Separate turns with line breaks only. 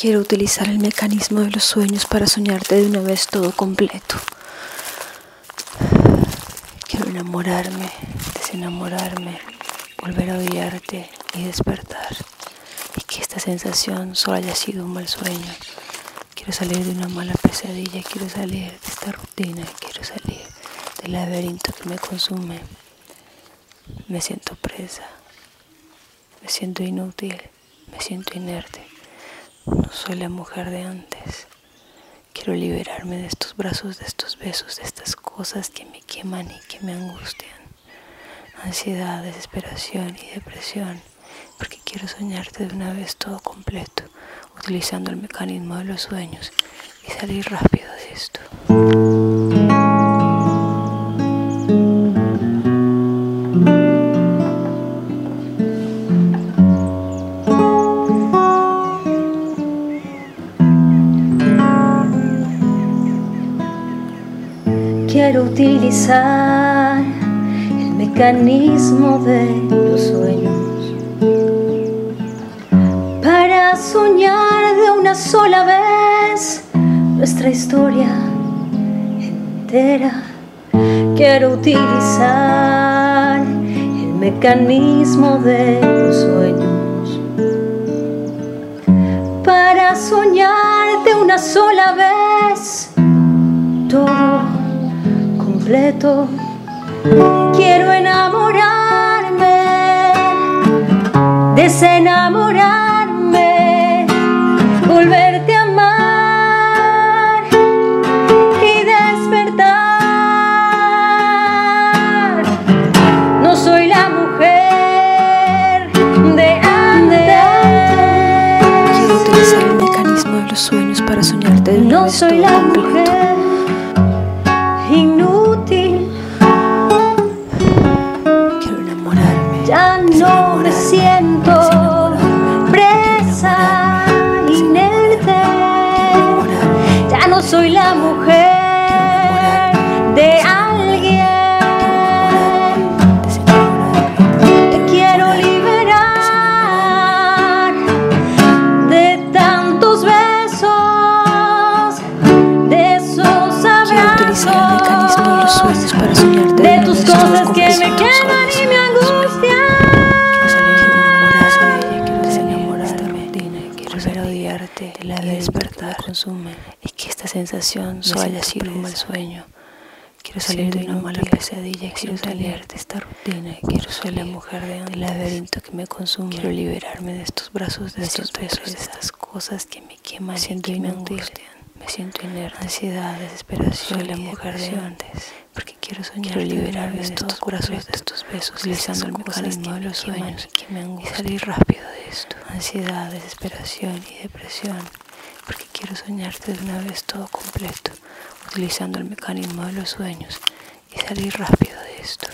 Quiero utilizar el mecanismo de los sueños para soñarte de una vez todo completo. Quiero enamorarme, desenamorarme, volver a odiarte y despertar. Y que esta sensación solo haya sido un mal sueño. Quiero salir de una mala pesadilla, quiero salir de esta rutina, quiero salir del laberinto que me consume. Me siento presa, me siento inútil, me siento inerte. No soy la mujer de antes. Quiero liberarme de estos brazos, de estos besos, de estas cosas que me queman y que me angustian. Ansiedad, desesperación y depresión. Porque quiero soñarte de una vez todo completo, utilizando el mecanismo de los sueños y salir rápido de esto.
Quiero utilizar el mecanismo de los sueños para soñar de una sola vez nuestra historia entera. Quiero utilizar el mecanismo de los sueños para soñar de una sola vez completo. Quiero enamorarme, desenamorarme, volverte a amar y despertar. No soy la mujer de
Quiero
antes.
utilizar el mecanismo de los sueños para soñarte de
No soy la
completo.
mujer siento presa, inerte. Ya no soy la mujer de alguien. Te quiero liberar de tantos besos, de esos abrazos, de tus cosas que me queman
consume. Y que esta sensación solo haya sido un mal sueño. Quiero salir de una mala pesadilla, quiero salir de esta rutina, quiero ser la mujer de del laberinto que me consume. Quiero liberarme de estos brazos, de estos besos, de estas cosas que me queman y que me angustian. Me siento inerte, ansiedad, desesperación, soy la mujer de antes, porque quiero soñar, quiero liberarme de estos brazos, de estos besos, utilizando el mecanismo de los sueños. que me angustian, y salir rápido de esto, ansiedad, desesperación y depresión, porque quiero soñarte de una vez todo completo, utilizando el mecanismo de los sueños y salir rápido de esto.